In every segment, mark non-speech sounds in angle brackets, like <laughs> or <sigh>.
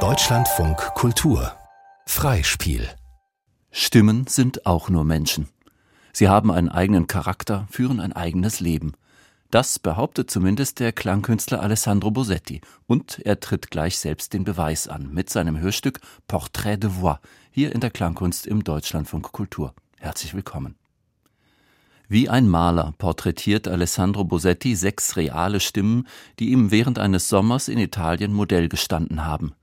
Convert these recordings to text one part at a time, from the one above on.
Deutschlandfunk Kultur Freispiel Stimmen sind auch nur Menschen. Sie haben einen eigenen Charakter, führen ein eigenes Leben. Das behauptet zumindest der Klangkünstler Alessandro Bosetti. Und er tritt gleich selbst den Beweis an mit seinem Hörstück Portrait de Voix hier in der Klangkunst im Deutschlandfunk Kultur. Herzlich willkommen. Wie ein Maler porträtiert Alessandro Bosetti sechs reale Stimmen, die ihm während eines Sommers in Italien Modell gestanden haben.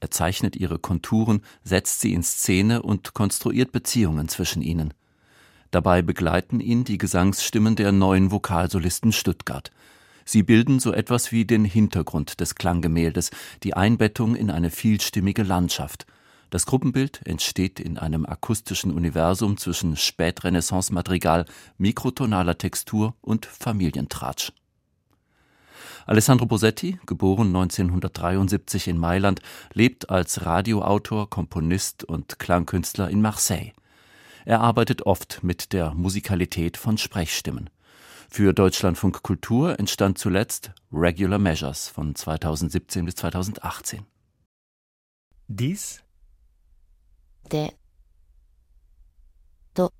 Er zeichnet ihre Konturen, setzt sie in Szene und konstruiert Beziehungen zwischen ihnen. Dabei begleiten ihn die Gesangsstimmen der neuen Vokalsolisten Stuttgart. Sie bilden so etwas wie den Hintergrund des Klanggemäldes, die Einbettung in eine vielstimmige Landschaft – das Gruppenbild entsteht in einem akustischen Universum zwischen Spätrenaissance-Madrigal, mikrotonaler Textur und Familientratsch. Alessandro Bosetti, geboren 1973 in Mailand, lebt als Radioautor, Komponist und Klangkünstler in Marseille. Er arbeitet oft mit der Musikalität von Sprechstimmen. Für Deutschlandfunk Kultur entstand zuletzt Regular Measures von 2017 bis 2018. Dies de to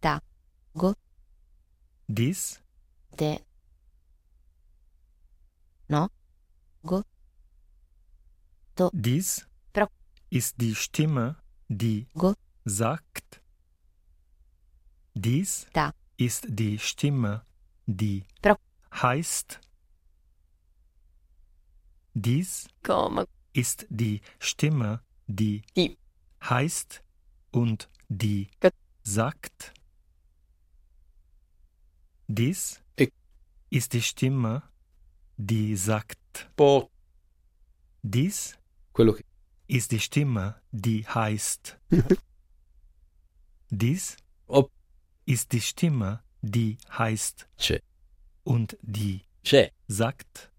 da go dies? de no go to dies? pro ist die Stimme, die go sagt. Dies? da ist die Stimme, die pro heißt. Dies ist die Stimme, die Die. heißt und die Gut. sagt. Dies Ich. ist die Stimme, die sagt. po Dies quello che ist die Stimme, die heißt. <laughs> Dies Op. ist die Stimme, die heißt c'è und die c'è sagt.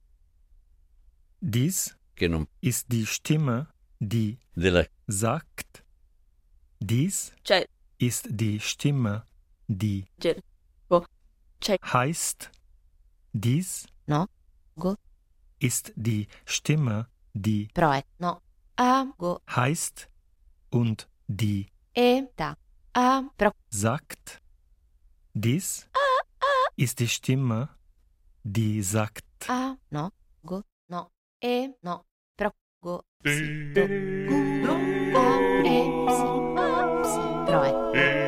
Dies che non ist die Stimme, die sagt. Dies ist die Stimme, die heißt. Dies no. Go. ist die Stimme, die heißt und die e. Da. A. Pro. sagt. Dies ist die Stimme, die sagt. E no, però go si do gu ro o e si ma si però e.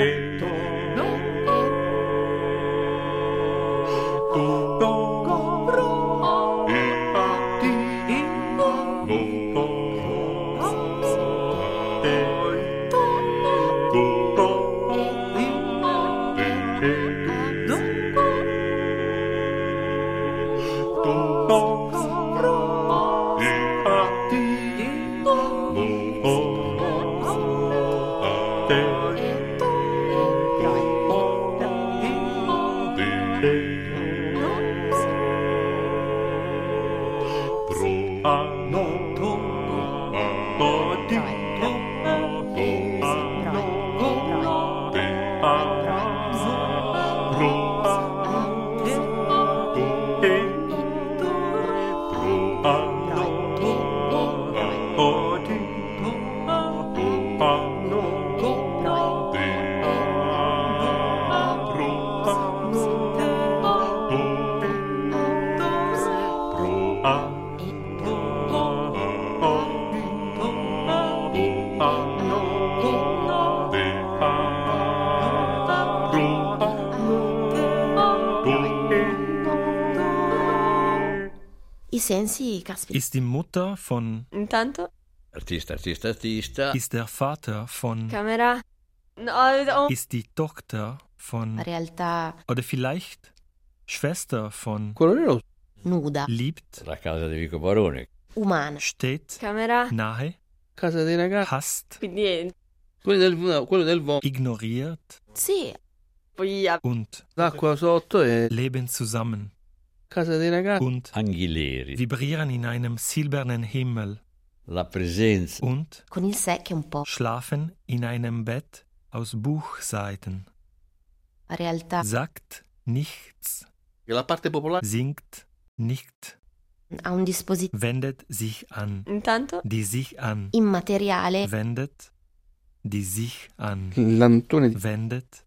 day. Ist die Mutter von, Intanto, artista artista artista ist der Vater von, camera. No, oh, ist die Tochter von, realtà oder vielleicht Schwester von lo nuda, liebt, La casa di Vico Barone. umana, steht Camera. nahe, casa dei ragazzi. hasst, Quindi niente. Quello del, quello del ignoriert sì, und L'acqua sotto è leben zusammen. Und Anghileri. vibrieren in einem silbernen Himmel. La presenza. und con il sé che è un po' schlafen in einem Bett aus Buchseiten, la realtà, sagt nichts, Che la parte popolare? Singt nicht, ha un dispositivo. Wendet sich an, intanto? Die sich an, immateriale, wendet, die sich an, L'Antone wendet,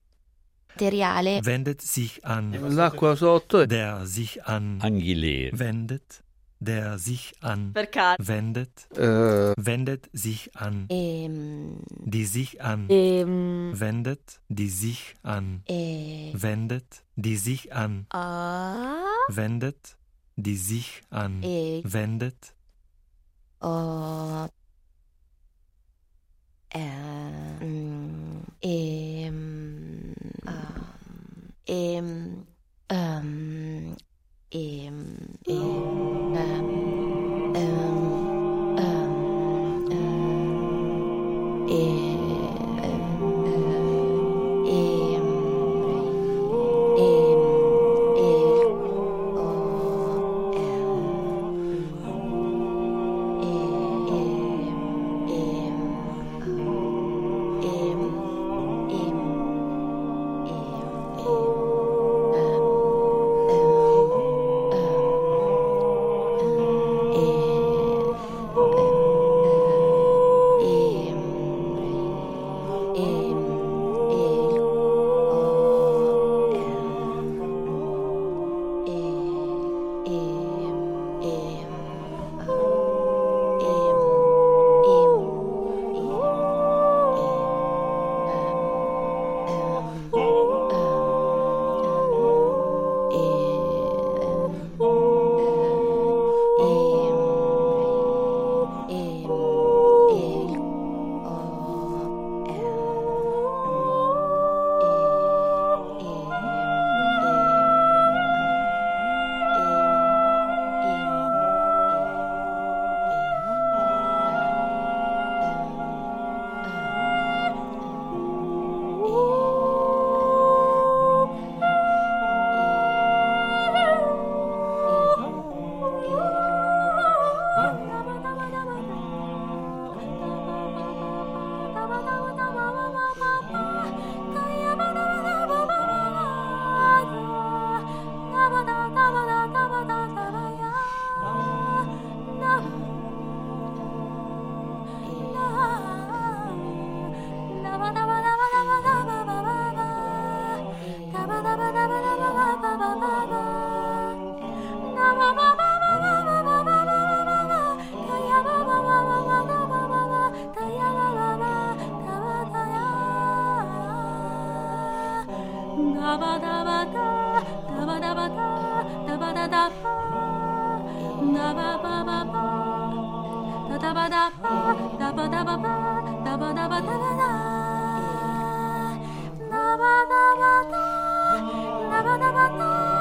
materiale, wendet sich an, L'acqua sotto der sich an, Anghileri. wendet, der sich an, per caso. wendet, eh, wendet sich an, ehm, die sich an, Ehm, wendet, die sich an, e, wendet, die sich an, ah, wendet, die sich an, e, wendet, oh, e, e, e, ダバダダバダバダダバダダバダババババダダバダバダバダババダバダバダバダダバダバダダバダバダ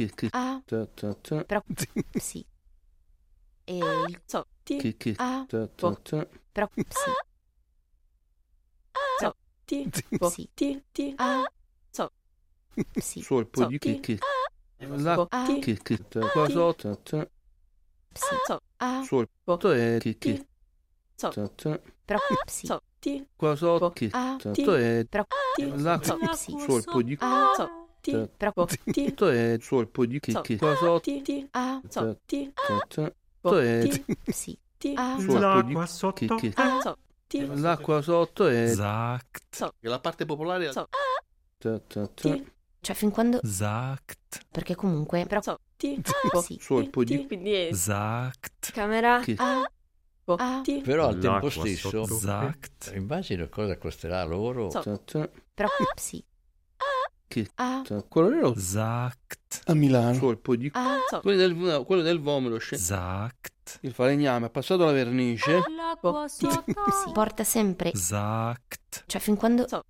Che, che. Ah. Ta, ta, ta. Però <laughs> sì. E ah. il so. Ti. Che, che. Ah. Ta, ta, boh. ta. Però ah. sì. Ah. Ti. Po. Boh, sì. Ti. Ti. Ah. So. Sì. Sol, poi so. di che, che. Ah. Boh, la. Ah. Che, che. Ta, ta, ta, ta, ta. Sì. Ah, so. Ah. Sol. Che. So. Ta, ta. Però sì. So. Ti. Qua so. Che. Ta, to è. Però. La. Sol, di. Ah. So ti, cioè, però ti, to è suol poi di che che ah, cosa ti ti a ah, so ti a to è sì. ti a l'acqua sotto? che a so ti l'acqua sotto è zact la parte popolare è so. Cioè, ti cioè. fin quando zact perché comunque però so ti sì ah, suol poi di quindi è zact camera a Ah, boh, però al tempo stesso, esatto. immagino cosa costerà loro. So. Però sì. Che. A, ta. Quello nero sagt, a Milano. Solpo di. A, so, Quello del, no, quello del vomito. sagt, Il falegname ha passato la vernice. po, ti, <laughs> sì, porta sempre, sagt, cioè fin quando, So.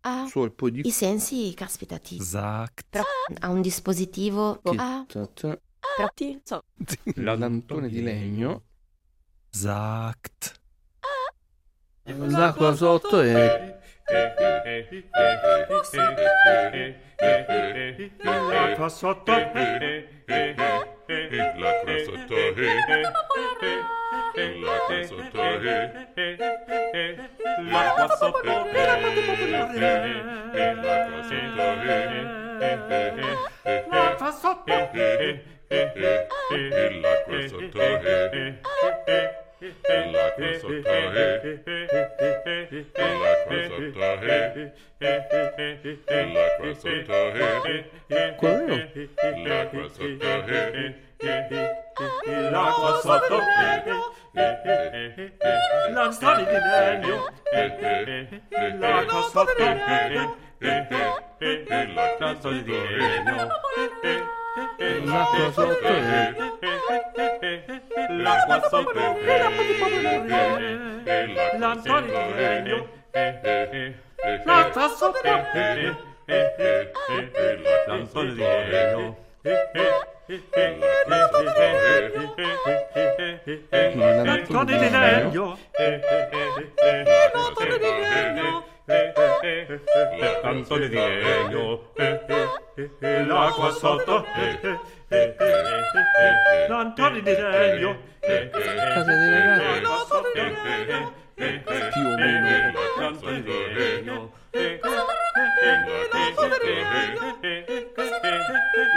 A, Solpo di. i sensi, caspita, ti, sagt, pro, ha un dispositivo, Che. A, Ta, ta. po, ti, so, <laughs> Lantone di legno. sagt, L'acqua sotto La crassotta La crassotta La crassotta La crassotta La crassotta La crassotta La crassotta e la crossotta e e la crossotta e e la crossotta e quello la crossotta e l'acqua sotto la sta di legno l'acqua sotto la sta di legno l'acqua sotto l'acqua sopperve, la petite l'Antonio Tiberio, l'altra sopperve, l'Antonio Tiberio. L'Antonio Tiberio, l'Antonio Tiberio, lampade di legno lampade di legno l'acqua sotto. Lampade di legno Casa dei ragazzi. Più o meno. lampade di legno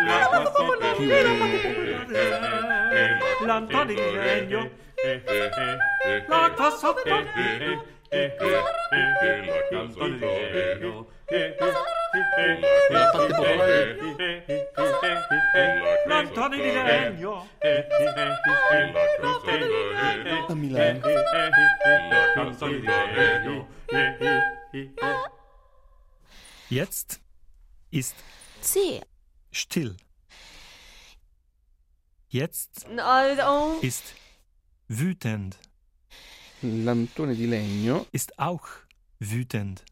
l'acqua sotto Più o meno. lampade di legno l'acqua sotto Jetzt ist C. Still. Jetzt ist wütend. Lantone di legno. ist auch wütend.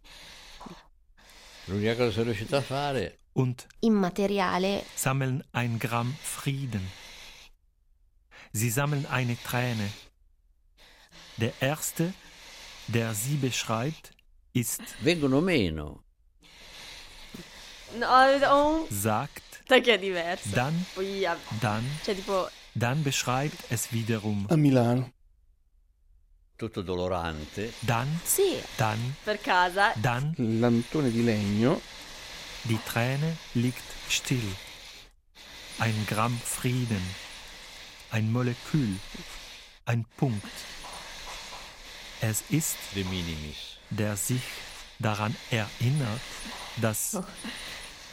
L'unica cosa che sono riuscito a fare Und immateriale, sammeln ein Gramm Frieden. Sie sammeln eine Träne. Der erste, der sie beschreibt, ist, vengono meno. no, sagt, dann, dann, dann beschreibt es wiederum. A Milano. Tutto dolorante. Dann, sì, dann, per casa, dann, Lantone di legno. die Träne liegt still. Ein Gramm Frieden. Ein Molekül. Ein Punkt. Es ist De minimis. der sich daran erinnert, dass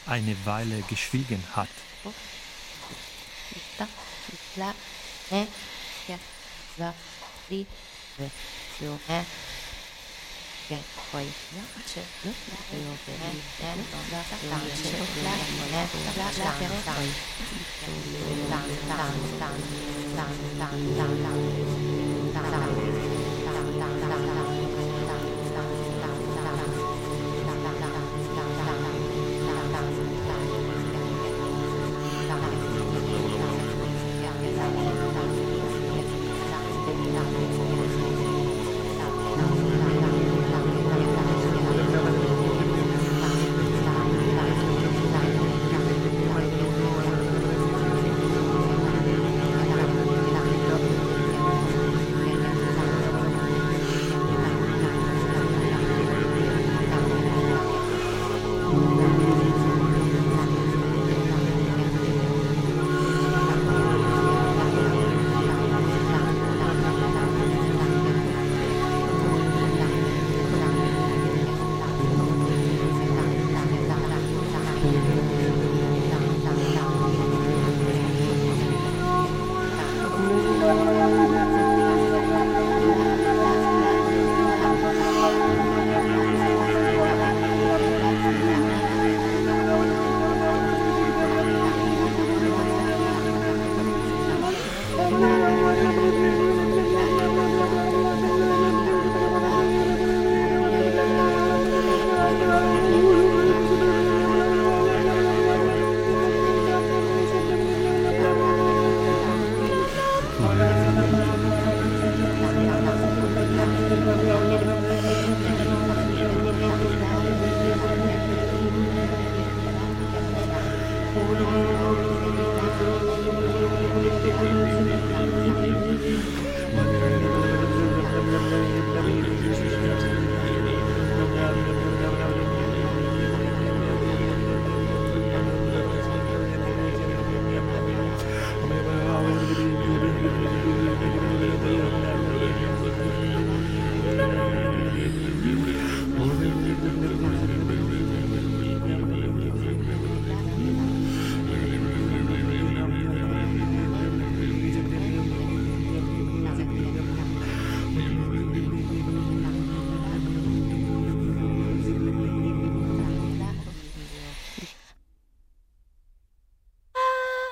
eine Weile geschwiegen hat. eh, che, la, eh, poi, la, c'è, ですよね。やっぱり、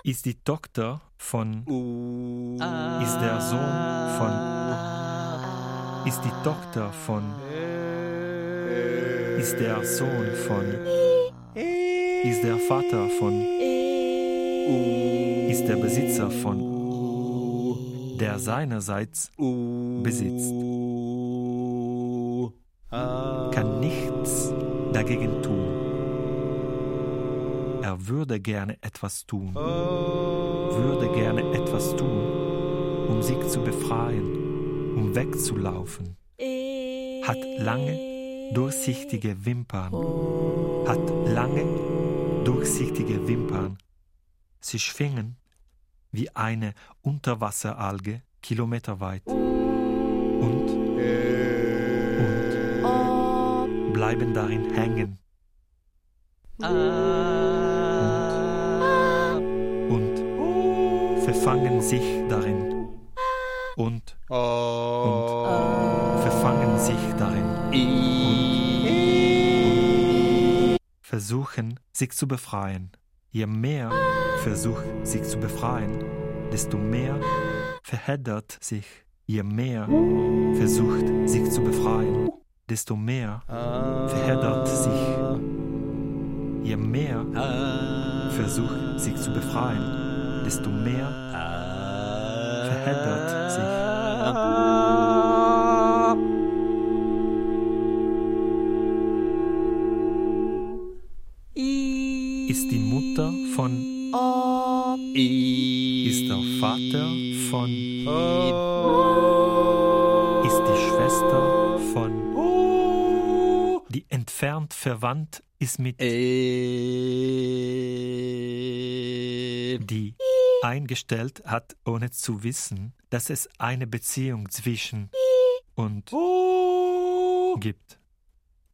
Ist die Tochter von ist der Sohn von ist die Tochter von ist der Sohn von ist der Vater von ist der Besitzer von der seinerseits besitzt. Kann nichts dagegen tun er würde gerne etwas tun, würde gerne etwas tun, um sich zu befreien, um wegzulaufen. Hat lange, durchsichtige Wimpern, hat lange, durchsichtige Wimpern. Sie schwingen wie eine Unterwasseralge kilometerweit und, und bleiben darin hängen. und verfangen sich darin und, und verfangen sich darin und, und versuchen sich zu befreien. Je mehr versucht sich zu befreien, desto mehr verheddert sich. Je mehr versucht sich zu befreien, desto mehr verheddert sich. Je mehr versucht sich zu befreien, desto mehr verheddert sich. Ist die Mutter von ist der Vater von ist die Schwester von die entfernt verwandt ist mit eingestellt hat, ohne zu wissen, dass es eine Beziehung zwischen und gibt.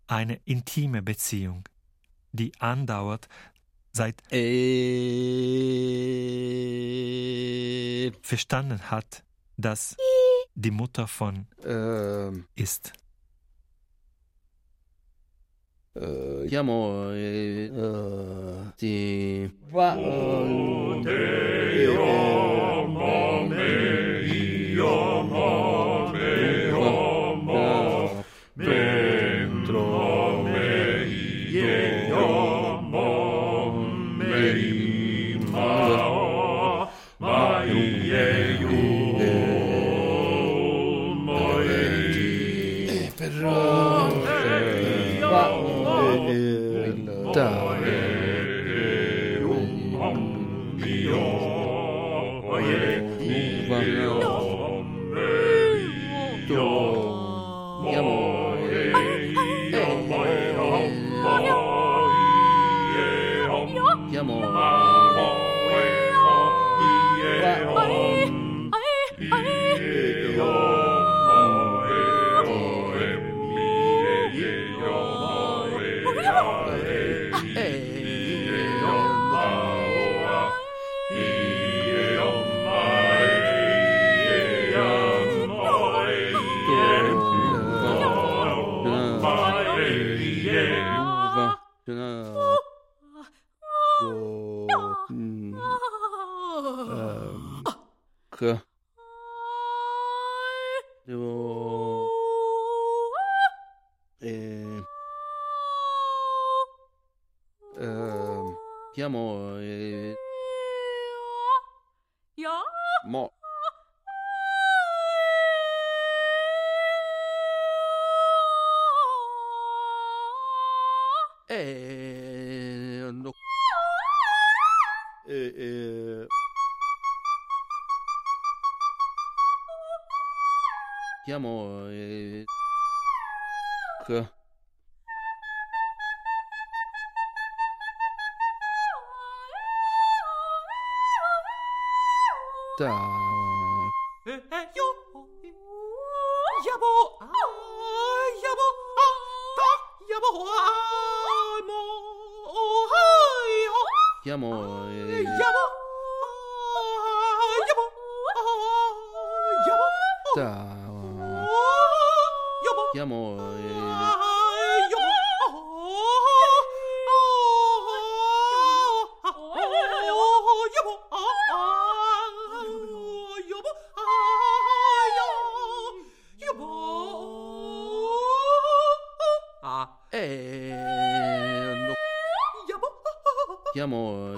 Eine intime Beziehung, die andauert seit verstanden hat, dass die Mutter von Ähm, ist. Uh, chiamo uh, ti eh, eh, va uh, 而家冇喎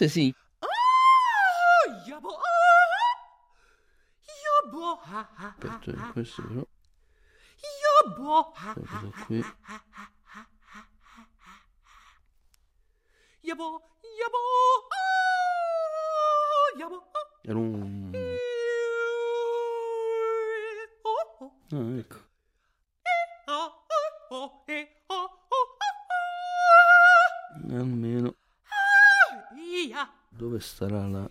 forse sì. Aspetta, questo però. Questo qui. Era un... Ah, ecco. Dove starà la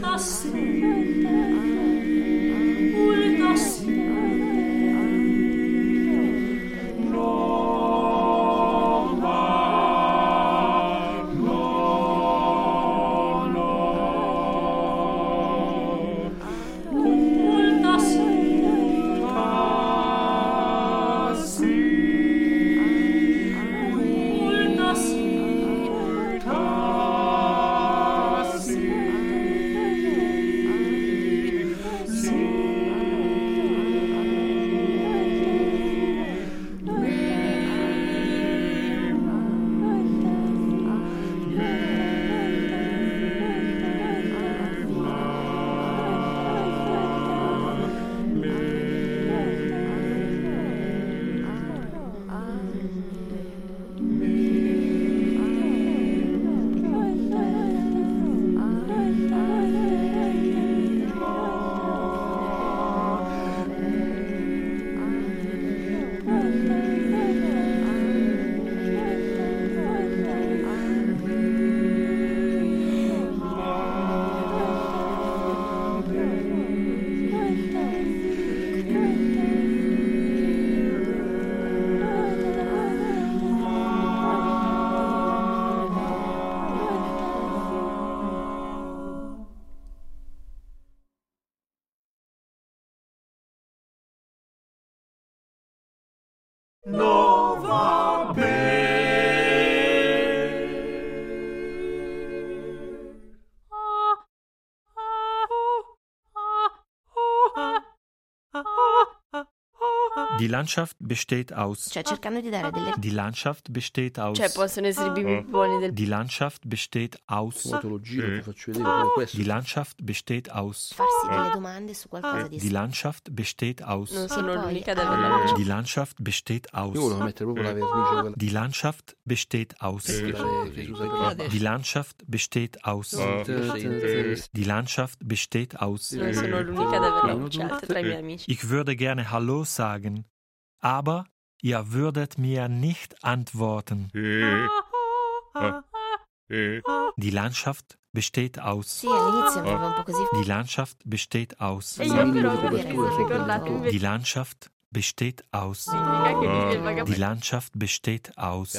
das Meer. Die Landschaft besteht aus. Cioè, cercando di dare delle Die Landschaft besteht aus. Cioè, possono essere i bimbi buoni del Die Landschaft besteht aus. Come te lo giro, ti faccio vedere pure questo. Die Landschaft besteht aus. farsi delle domande su qualcosa di Die Landschaft besteht aus. Non sono poi, l'unica ad ah, averla Die Landschaft besteht Io volevo aus. mettere proprio la vernice quella Die Landschaft besteht aus. Die Landschaft besteht aus. Ah, Die Landschaft besteht aus. Non sono l'unica ad averla bruciata tra i miei amici. Ich würde gerne Hallo sagen, aber ihr würdet mir nicht antworten. Die Landschaft besteht aus. Die Landschaft besteht aus. Die Landschaft besteht aus. <laughs> Die Landschaft besteht aus.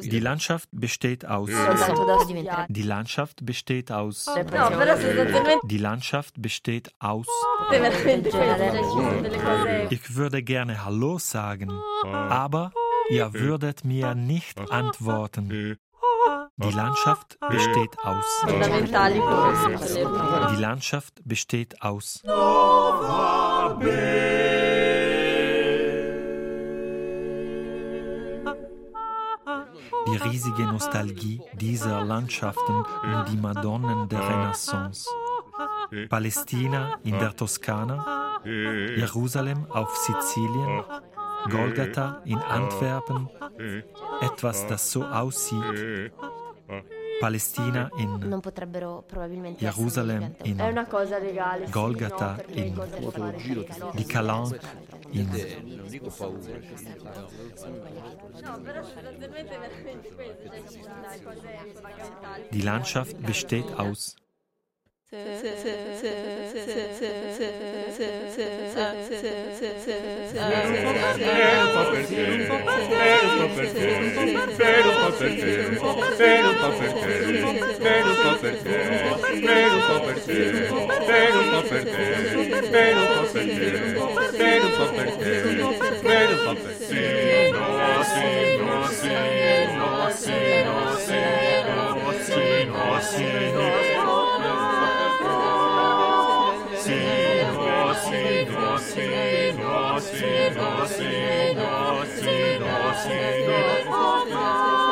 Die Landschaft besteht aus. Die Landschaft besteht aus. Die Landschaft besteht aus. Ich würde gerne Hallo sagen, aber ihr würdet mir nicht antworten. Die Landschaft besteht aus. Die Landschaft besteht aus. Die riesige Nostalgie dieser Landschaften um die Madonnen der Renaissance. Palästina in der Toskana, Jerusalem auf Sizilien, Golgatha in Antwerpen, etwas, das so aussieht. Palestina in Jerusalem in Golgata in di Calan in Die Landschaft besteht aus Nossa, nossa, nossa, nossa, nossa, Sinner, sinner, sinner, sinner, sinner,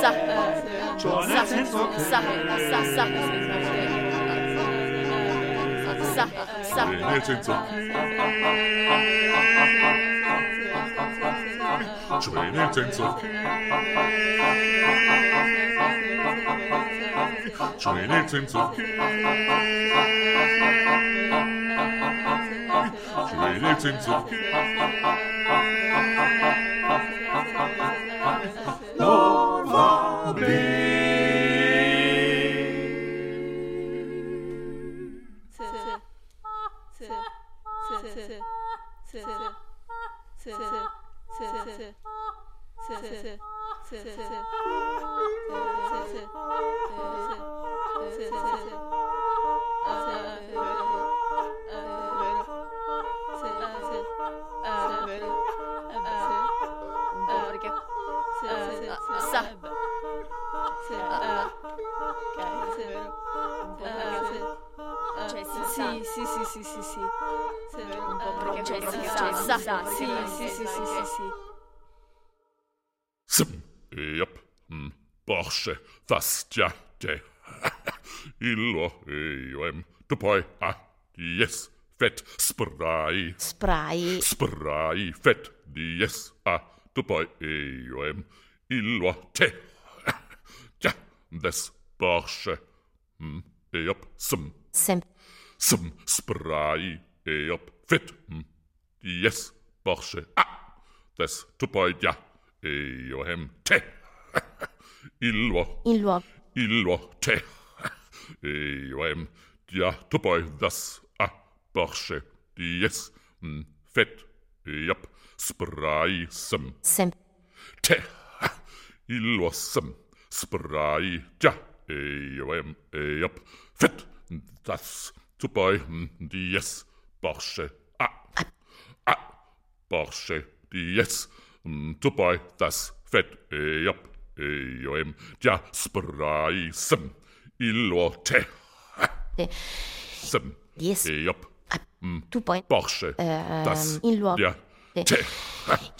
sa Jonathan sa sa sa sa sa Jonathan's Jonathan's Jonathan's Jonathan's No. Thank be. sì, sì, sì, sì, sì, sì. Se. Sì, sì, sì, sì, sì, sì. Jep. Porsche, fast jätte. <laughs> Illo, eioem, tupoi, ah, yes, Fet spray. Spray. Spray, Fet. yes, ah, tupoi, eioem, illo, te. <laughs> Tja, des Porsche. Mm, yep. Sim. Sim som spray er fedt. Hmm. Yes, borse a, ah, das tupøjja, jo hem te. Ilvor. Ilvor. Ilvor te. <laughs> Jo hem, ja tupøj, this. Ah, borse, yes, Hmm. Fit. Yep. spray Some. Sem. Te. <laughs> Ilvor Some spray ja, jo hem, jop, fedt, das Tutaj dies, Porsche, a, a, Porsche, dies, tutaj hm, das fett jobb, joem, hm, ja spraisem, ilote, sem, dies, jobb, tutaj Porsche, das, ähm, ja, te,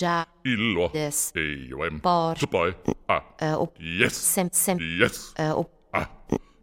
ja, ilo, des, joem, por, tutaj, a, yes, sem, sem, yes, äh, ah.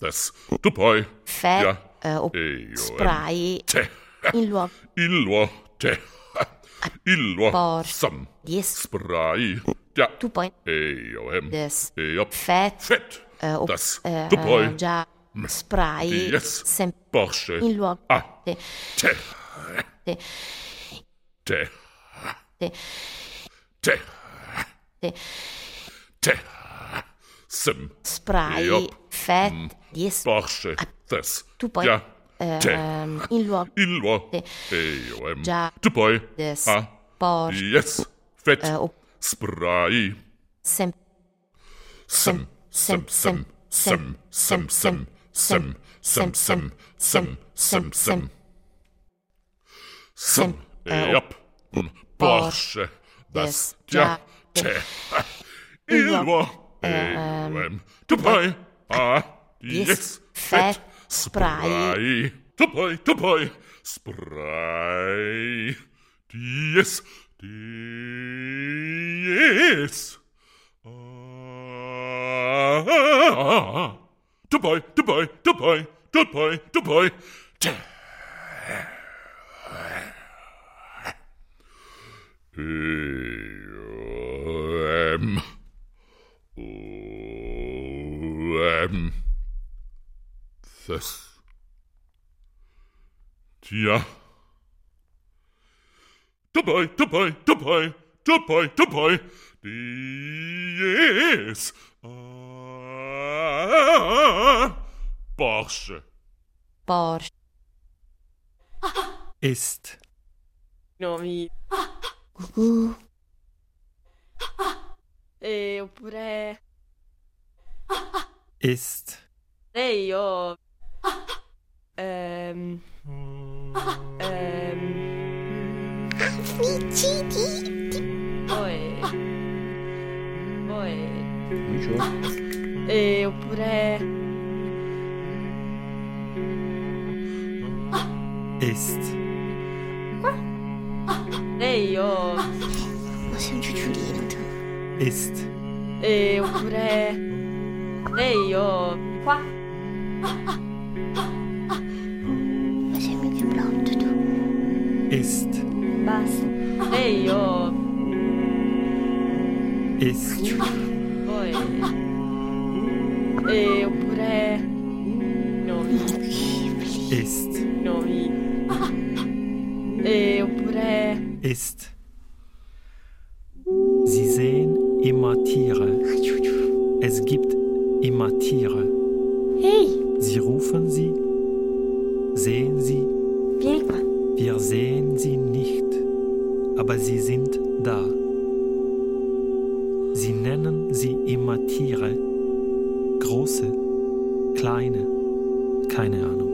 das tu poi? Fe, ja eh, o e spray te. in luogo. <laughs> Il luo te. Il luo Porsche. sam. yes, spray. Ja tu poi? E o em des, e up fet, fet. Eh, o das. eh, tu poi? già, spray yes sem, Porsche. in luogo. Ah. Te, te. Te, te. Te, te. Te, te sim spray Yup. fet, yes, Porsche das tu poi ja te ehm, in luogo il luo te, e o em già, tu poi des, ah Porsche yes fet eh, o spray sem, sim sim sim sim sim sim sim sim sim sim sim sim sim e up Porsche das ja te il luo Byłem tutaj, spray. Yes, yes, ah, spraj. Tutaj, tutaj, spraj. Dies, dies. Dabei, dabei, dabei, dabei, dabei. Ähm. bleiben. Das. Tja. Dabei, dabei, dabei, dabei, dabei. Dies. Ah, Barsche. Barsch. Ist. Nomi. Cucù. E eh, oppure. ist. E io. Ehm. Ehm. Omicidi. Poi. Poi. E oppure. Ist. E io. Ma sei un ciucciolino. Ist. E oppure. Nee. Was hat mit? Ist. Was? Nee. Ist. Poi. Oppure. No. Ist. No. E oppure. Ist. Sie sehen immer Tiere. Es gibt immer Tiere. Hey, Sie rufen sie, sehen sie, wir sehen sie nicht, aber sie sind da. Sie nennen sie immer Tiere, große, kleine, keine Ahnung.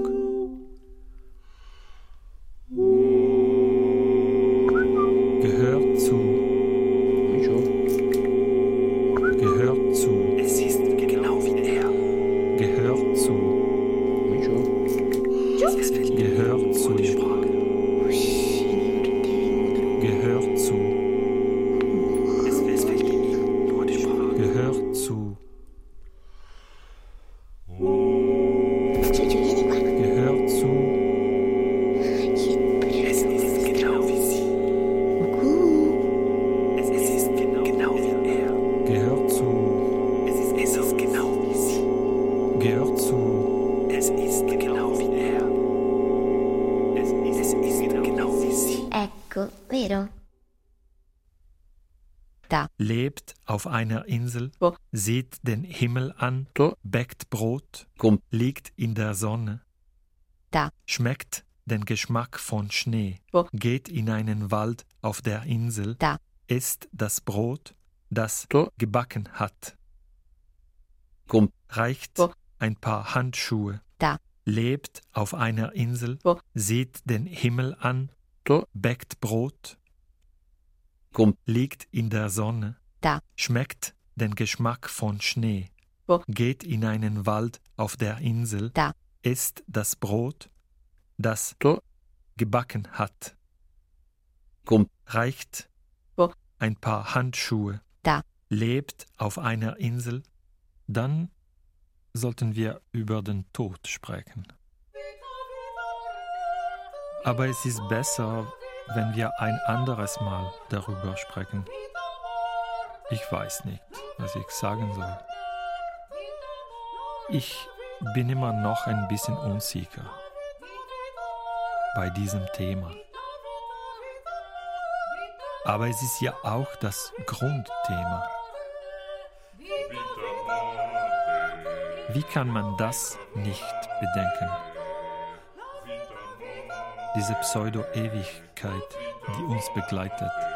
Wo? sieht den Himmel an, bäckt Brot, liegt in der Sonne. Da. Schmeckt den Geschmack von Schnee, geht in einen Wald auf der Insel, Da. isst das Brot, das Da. gebacken hat. Reicht ein paar Handschuhe. Da. Lebt auf einer Insel, sieht den Himmel an, bäckt Brot, liegt in der Sonne, Da. schmeckt den Geschmack von Schnee, Wo? geht in einen Wald auf der Insel, Da. isst das Brot, das Da. gebacken hat, Kommt. reicht Wo? ein paar Handschuhe, Da. lebt auf einer Insel, dann sollten wir über den Tod sprechen. Aber es ist besser, wenn wir ein anderes Mal darüber sprechen. Ich weiß nicht, was ich sagen soll. Ich bin immer noch ein bisschen unsicher bei diesem Thema. Aber es ist ja auch das Grundthema. Wie kann man das nicht bedenken? Diese Pseudo-Ewigkeit, die uns begleitet.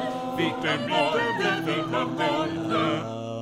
Vita, Vita, Vita, Vita, Vita,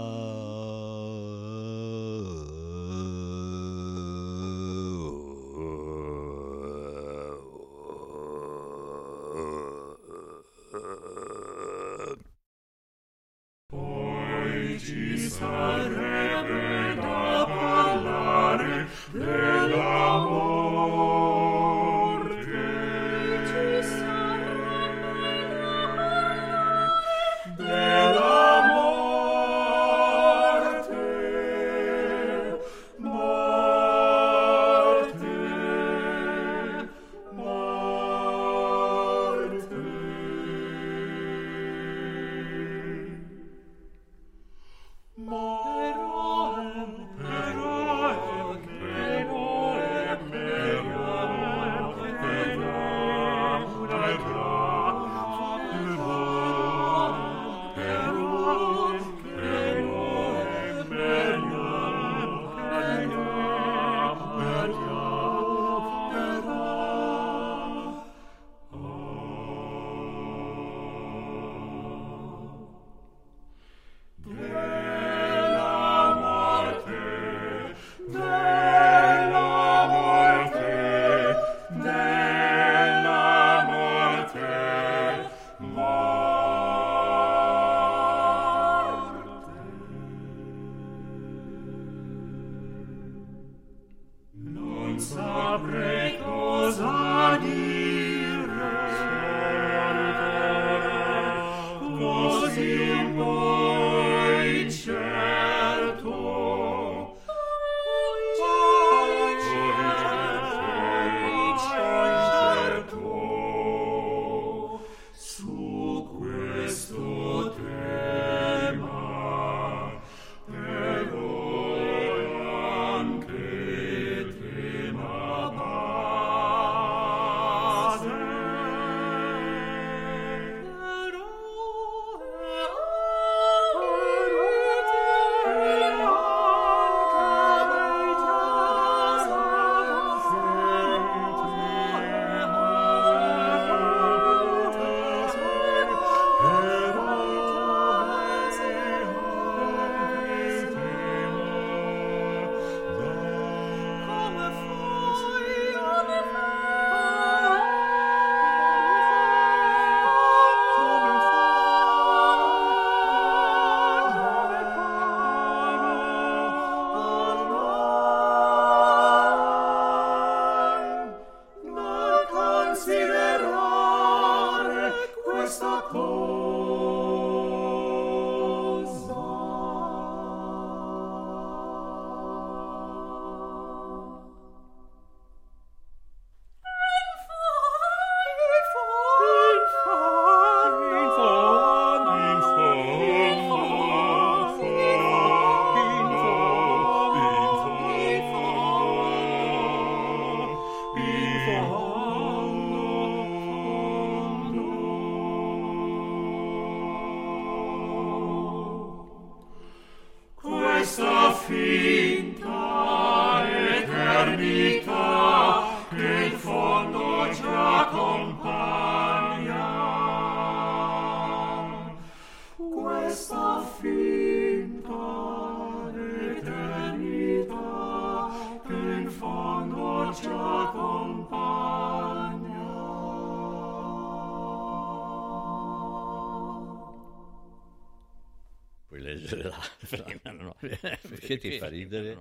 été feliz de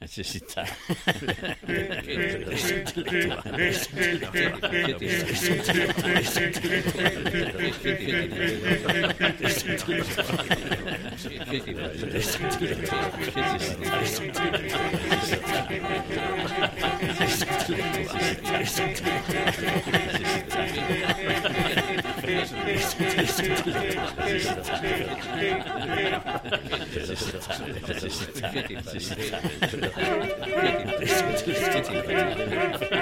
necesitar. <laughs> <laughs> <laughs> Fittifattig.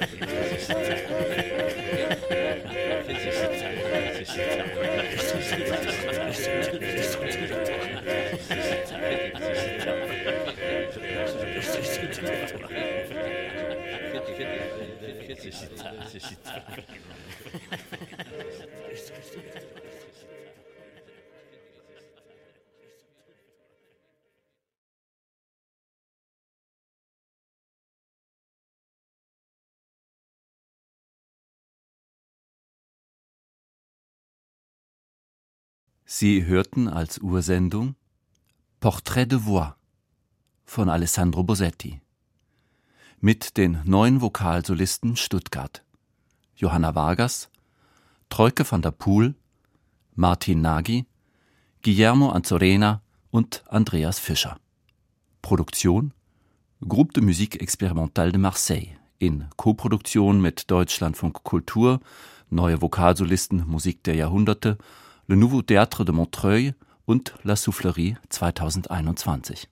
40, 40, 40. Sie hörten als Ursendung Portrait de Voix von Alessandro Bosetti mit den neuen Vokalsolisten Stuttgart Johanna Vargas, Troike van der Poel, Martin Nagy, Guillermo Anzorena und Andreas Fischer. Produktion Groupe de Musique Expérimentale de Marseille in Koproduktion mit Deutschlandfunk Kultur, Neue Vokalsolisten Musik der Jahrhunderte, Le Nouveau Théâtre de Montreuil und La Soufflerie 2021.